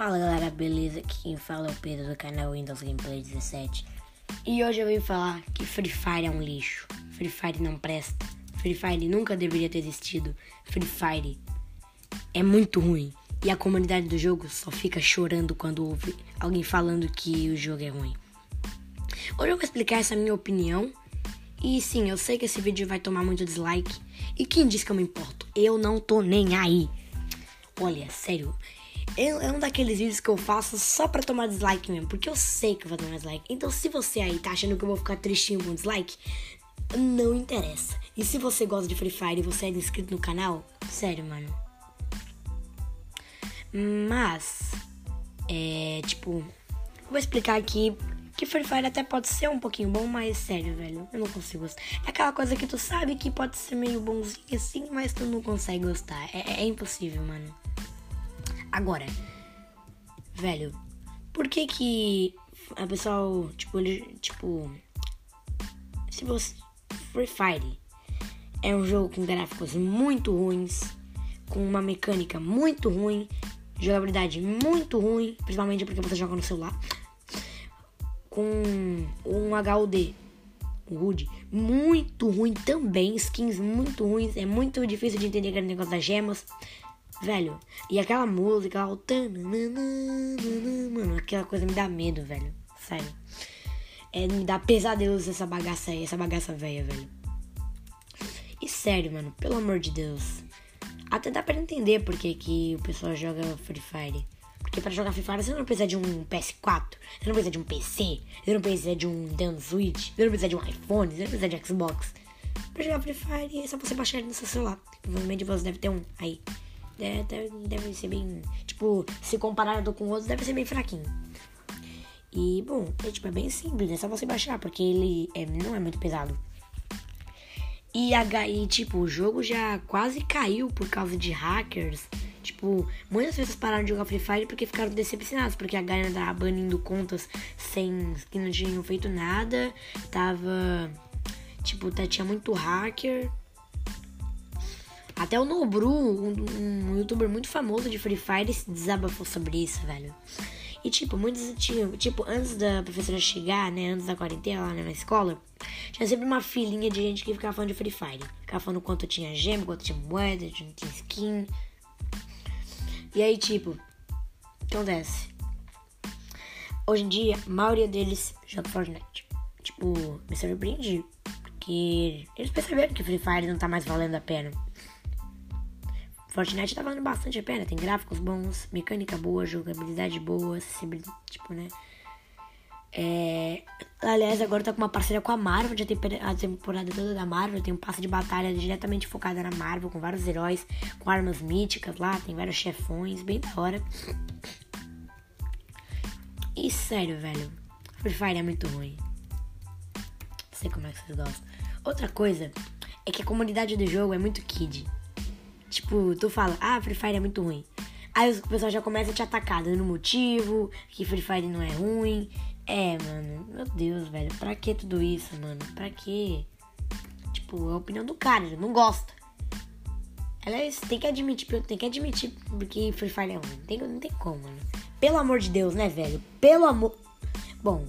Fala galera, beleza? Aqui quem fala é o Pedro do canal Windows Gameplay 17 E hoje eu vim falar que Free Fire é um lixo Free Fire não presta Free Fire nunca deveria ter existido Free Fire é muito ruim E a comunidade do jogo só fica chorando quando ouve alguém falando que o jogo é ruim Hoje eu vou explicar essa minha opinião e sim, eu sei que esse vídeo vai tomar muito dislike. E quem disse que eu me importo? Eu não tô nem aí. Olha, sério, é um daqueles vídeos que eu faço só pra tomar dislike mesmo, porque eu sei que eu vou tomar dislike. Então, se você aí tá achando que eu vou ficar tristinho com dislike, não interessa. E se você gosta de Free Fire e você é inscrito no canal, sério, mano. Mas, é tipo, vou explicar aqui que Free Fire até pode ser um pouquinho bom, mas sério, velho, eu não consigo gostar. É aquela coisa que tu sabe que pode ser meio bonzinho assim, mas tu não consegue gostar. É, é impossível, mano. Agora, velho, por que que a pessoal, tipo, ele, tipo, se você Free Fire é um jogo com gráficos muito ruins, com uma mecânica muito ruim, jogabilidade muito ruim, principalmente porque você joga no celular, com um HUD, um HUD muito ruim também, skins muito ruins, é muito difícil de entender aquele negócio das gemas. Velho, e aquela música, o mano, aquela coisa me dá medo, velho. Sério. É, me dá pesadelos essa bagaça aí, essa bagaça velha, velho. E sério, mano, pelo amor de Deus. Até dá pra entender porque que o pessoal joga Free Fire. Porque pra jogar Free Fire você não precisa de um PS4, você não precisa de um PC, você não precisa de um Nintendo Switch, você não precisa de um iPhone, você não precisa de Xbox. Pra jogar Free Fire é só você baixar ele no seu celular. Provavelmente você deve ter um aí. É, deve, deve ser bem. Tipo, se comparado com outros, deve ser bem fraquinho. E, bom, é, tipo, é bem simples, é só você baixar, porque ele é, não é muito pesado. E, e, tipo, o jogo já quase caiu por causa de hackers. Tipo, muitas pessoas pararam de jogar Free Fire porque ficaram decepcionados, porque a galera tava banindo contas sem que não tinham feito nada. Tava. Tipo, tá, tinha muito hacker. Até o Nobru, um, um, youtuber muito famoso de Free Fire, se desabafou sobre isso, velho. E tipo, muitos tinham, tipo, antes da professora chegar, né, antes da quarentena lá na escola, tinha sempre uma filinha de gente que ficava falando de Free Fire. Ficava falando quanto tinha gema, quanto tinha moeda, quanto tinha skin. E aí, tipo, o que acontece? Hoje em dia, a maioria deles joga Fortnite. Tipo, me surpreendi. Porque eles perceberam que Free Fire não tá mais valendo a pena. Fortnite tá valendo bastante a pena. Tem gráficos bons, mecânica boa, jogabilidade boa, acessibilidade, tipo, né? É... Aliás, agora tá com uma parceria com a Marvel, já tem a temporada toda da Marvel, tem um passe de batalha diretamente focada na Marvel, com vários heróis, com armas míticas lá, tem vários chefões, bem da hora. E sério, velho, Free Fire é muito ruim. Não sei como é que vocês gostam. Outra coisa é que a comunidade do jogo é muito kid. Tipo, tu fala, ah, Free Fire é muito ruim. Aí o pessoal já começa a te atacar, dando motivo, que Free Fire não é ruim. É, mano, meu Deus, velho, pra que tudo isso, mano? Pra que? Tipo, é a opinião do cara, ele não gosta. Ela tem que admitir, tem que admitir porque Free Fire é ruim. Tem, não tem como, mano. Pelo amor de Deus, né, velho? Pelo amor. Bom.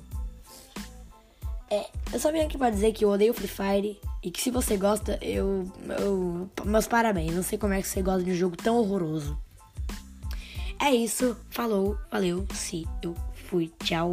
É, eu só vim aqui pra dizer que eu odeio Free Fire. E que se você gosta, eu, eu. Meus parabéns. Não sei como é que você gosta de um jogo tão horroroso. É isso. Falou. Valeu. Se eu fui. Tchau.